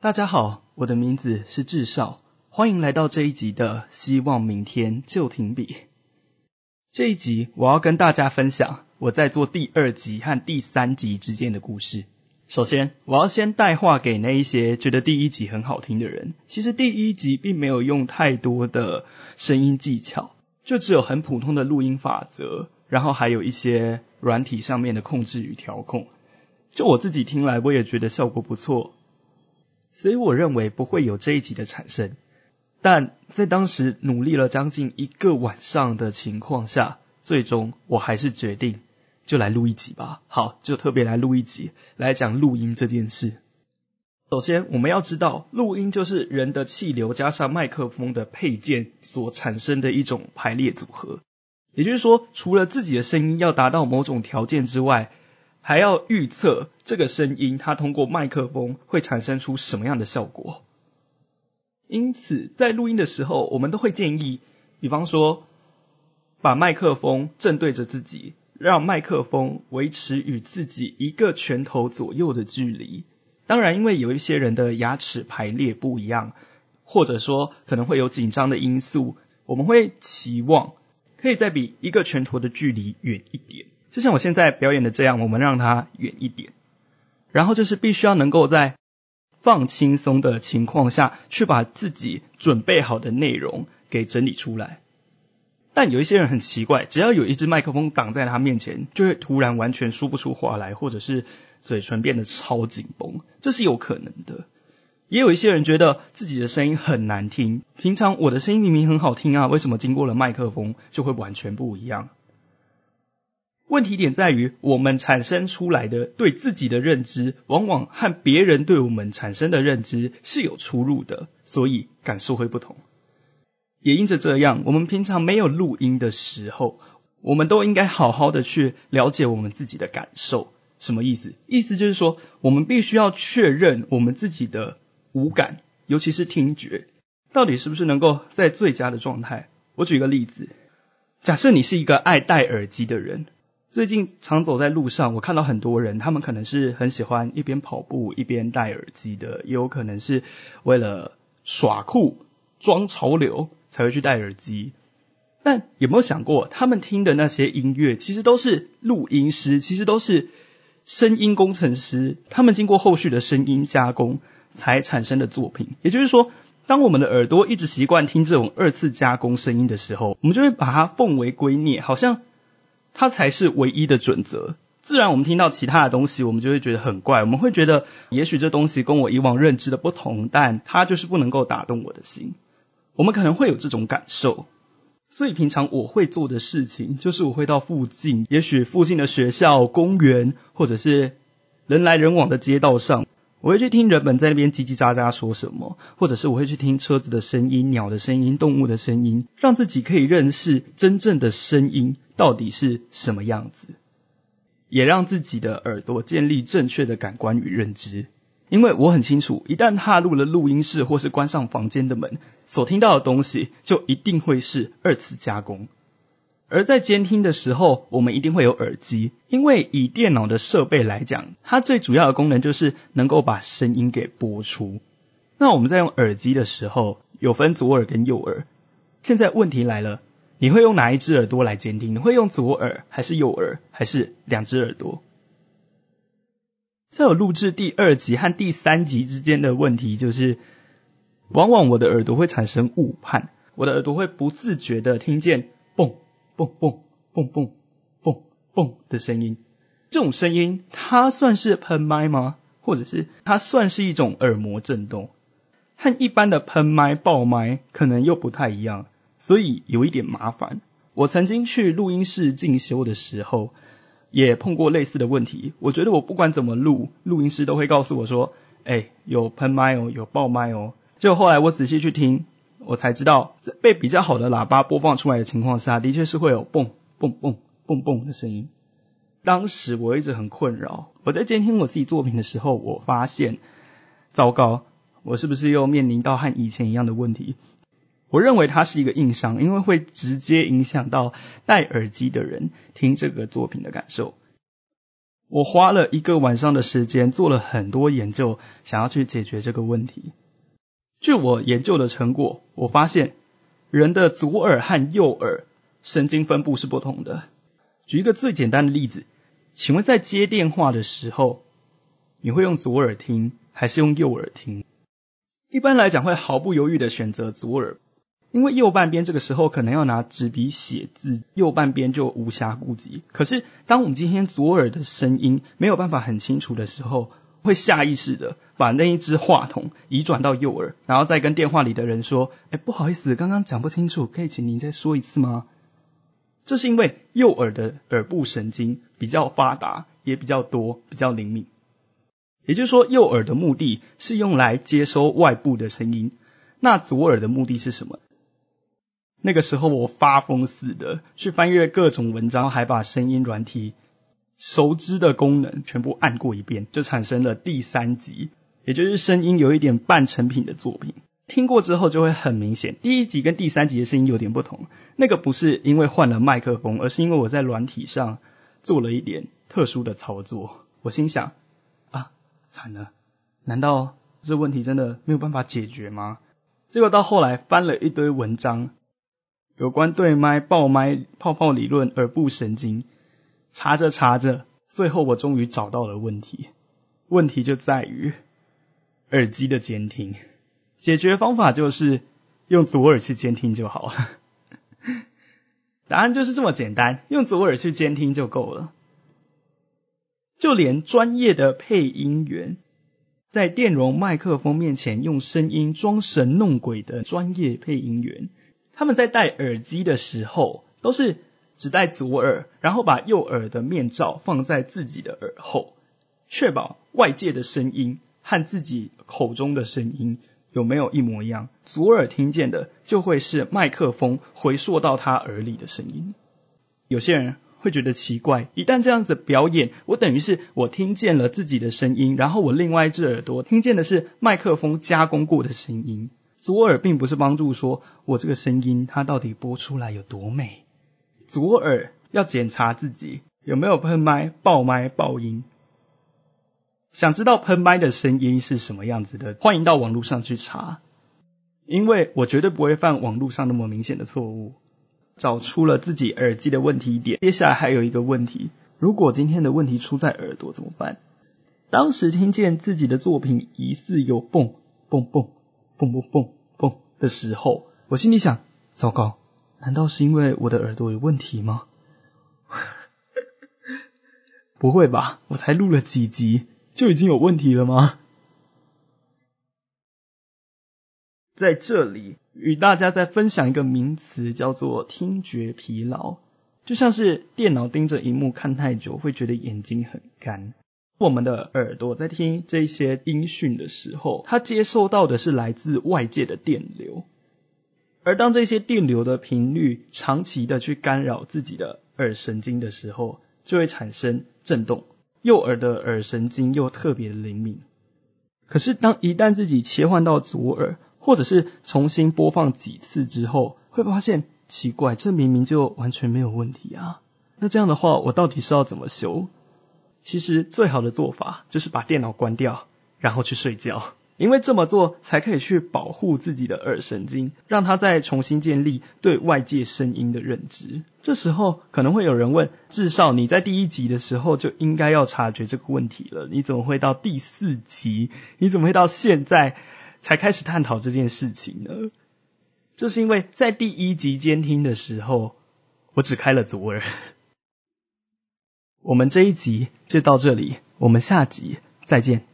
大家好，我的名字是智少，欢迎来到这一集的希望明天就停笔。这一集我要跟大家分享我在做第二集和第三集之间的故事。首先，我要先带话给那一些觉得第一集很好听的人。其实第一集并没有用太多的声音技巧，就只有很普通的录音法则，然后还有一些软体上面的控制与调控。就我自己听来，我也觉得效果不错。所以我认为不会有这一集的产生，但在当时努力了将近一个晚上的情况下，最终我还是决定就来录一集吧。好，就特别来录一集，来讲录音这件事。首先，我们要知道，录音就是人的气流加上麦克风的配件所产生的一种排列组合。也就是说，除了自己的声音要达到某种条件之外，还要预测这个声音，它通过麦克风会产生出什么样的效果。因此，在录音的时候，我们都会建议，比方说，把麦克风正对着自己，让麦克风维持与自己一个拳头左右的距离。当然，因为有一些人的牙齿排列不一样，或者说可能会有紧张的因素，我们会期望可以再比一个拳头的距离远一点。就像我现在表演的这样，我们让它远一点，然后就是必须要能够在放轻松的情况下去把自己准备好的内容给整理出来。但有一些人很奇怪，只要有一支麦克风挡在他面前，就会突然完全说不出话来，或者是嘴唇变得超紧绷，这是有可能的。也有一些人觉得自己的声音很难听，平常我的声音明明很好听啊，为什么经过了麦克风就会完全不一样？问题点在于，我们产生出来的对自己的认知，往往和别人对我们产生的认知是有出入的，所以感受会不同。也因着这样，我们平常没有录音的时候，我们都应该好好的去了解我们自己的感受。什么意思？意思就是说，我们必须要确认我们自己的五感，尤其是听觉，到底是不是能够在最佳的状态。我举个例子，假设你是一个爱戴耳机的人。最近常走在路上，我看到很多人，他们可能是很喜欢一边跑步一边戴耳机的，也有可能是为了耍酷、装潮流才会去戴耳机。但有没有想过，他们听的那些音乐，其实都是录音师，其实都是声音工程师，他们经过后续的声音加工才产生的作品。也就是说，当我们的耳朵一直习惯听这种二次加工声音的时候，我们就会把它奉为圭臬，好像。它才是唯一的准则。自然，我们听到其他的东西，我们就会觉得很怪。我们会觉得，也许这东西跟我以往认知的不同，但它就是不能够打动我的心。我们可能会有这种感受。所以，平常我会做的事情，就是我会到附近，也许附近的学校、公园，或者是人来人往的街道上，我会去听人们在那边叽叽喳喳说什么，或者是我会去听车子的声音、鸟的声音、动物的声音，让自己可以认识真正的声音。到底是什么样子，也让自己的耳朵建立正确的感官与认知。因为我很清楚，一旦踏入了录音室或是关上房间的门，所听到的东西就一定会是二次加工。而在监听的时候，我们一定会有耳机，因为以电脑的设备来讲，它最主要的功能就是能够把声音给播出。那我们在用耳机的时候，有分左耳跟右耳。现在问题来了。你会用哪一只耳朵来监听？你会用左耳还是右耳，还是两只耳朵？在我录制第二集和第三集之间的问题就是，往往我的耳朵会产生误判，我的耳朵会不自觉的听见嘣嘣嘣嘣嘣嘣嘣的声音。这种声音它算是喷麦吗？或者是它算是一种耳膜震动？和一般的喷麦爆麦可能又不太一样。所以有一点麻烦。我曾经去录音室进修的时候，也碰过类似的问题。我觉得我不管怎么录，录音师都会告诉我说：“哎，有喷麦哦，有爆麦哦。”就后来我仔细去听，我才知道，在被比较好的喇叭播放出来的情况下，的确是会有蹦蹦蹦蹦蹦的声音。当时我一直很困扰，我在监听我自己作品的时候，我发现，糟糕，我是不是又面临到和以前一样的问题？我认为它是一个硬伤，因为会直接影响到戴耳机的人听这个作品的感受。我花了一个晚上的时间，做了很多研究，想要去解决这个问题。据我研究的成果，我发现人的左耳和右耳神经分布是不同的。举一个最简单的例子，请问在接电话的时候，你会用左耳听还是用右耳听？一般来讲，会毫不犹豫的选择左耳。因为右半边这个时候可能要拿纸笔写字，右半边就无暇顾及。可是，当我们今天左耳的声音没有办法很清楚的时候，会下意识的把那一只话筒移转到右耳，然后再跟电话里的人说：“哎，不好意思，刚刚讲不清楚，可以请您再说一次吗？”这是因为右耳的耳部神经比较发达，也比较多，比较灵敏。也就是说，右耳的目的是用来接收外部的声音，那左耳的目的是什么？那个时候我发疯似的去翻阅各种文章，还把声音软体熟知的功能全部按过一遍，就产生了第三集，也就是声音有一点半成品的作品。听过之后就会很明显，第一集跟第三集的声音有点不同。那个不是因为换了麦克风，而是因为我在软体上做了一点特殊的操作。我心想啊，惨了，难道这问题真的没有办法解决吗？结果到后来翻了一堆文章。有关对麦、爆麦、泡泡理论、耳部神经，查着查着，最后我终于找到了问题。问题就在于耳机的监听。解决方法就是用左耳去监听就好了。答案就是这么简单，用左耳去监听就够了。就连专业的配音员，在电容麦克风面前用声音装神弄鬼的专业配音员。他们在戴耳机的时候，都是只戴左耳，然后把右耳的面罩放在自己的耳后，确保外界的声音和自己口中的声音有没有一模一样。左耳听见的就会是麦克风回溯到他耳里的声音。有些人会觉得奇怪，一旦这样子表演，我等于是我听见了自己的声音，然后我另外一只耳朵听见的是麦克风加工过的声音。左耳并不是帮助说我这个声音它到底播出来有多美，左耳要检查自己有没有喷麦、爆麦、爆音。想知道喷麦的声音是什么样子的，欢迎到网络上去查，因为我绝对不会犯网络上那么明显的错误。找出了自己耳机的问题点，接下来还有一个问题：如果今天的问题出在耳朵怎么办？当时听见自己的作品疑似有蹦蹦蹦。蹦蹦蹦蹦的时候，我心里想：糟糕，难道是因为我的耳朵有问题吗？不会吧，我才录了几集就已经有问题了吗？在这里与大家再分享一个名词，叫做听觉疲劳，就像是电脑盯着荧幕看太久，会觉得眼睛很干。我们的耳朵在听这些音讯的时候，它接受到的是来自外界的电流，而当这些电流的频率长期的去干扰自己的耳神经的时候，就会产生震动。右耳的耳神经又特别的灵敏，可是当一旦自己切换到左耳，或者是重新播放几次之后，会发现奇怪，这明明就完全没有问题啊！那这样的话，我到底是要怎么修？其实最好的做法就是把电脑关掉，然后去睡觉，因为这么做才可以去保护自己的耳神经，让它再重新建立对外界声音的认知。这时候可能会有人问：至少你在第一集的时候就应该要察觉这个问题了，你怎么会到第四集？你怎么会到现在才开始探讨这件事情呢？这是因为在第一集监听的时候，我只开了左耳。我们这一集就到这里，我们下集再见。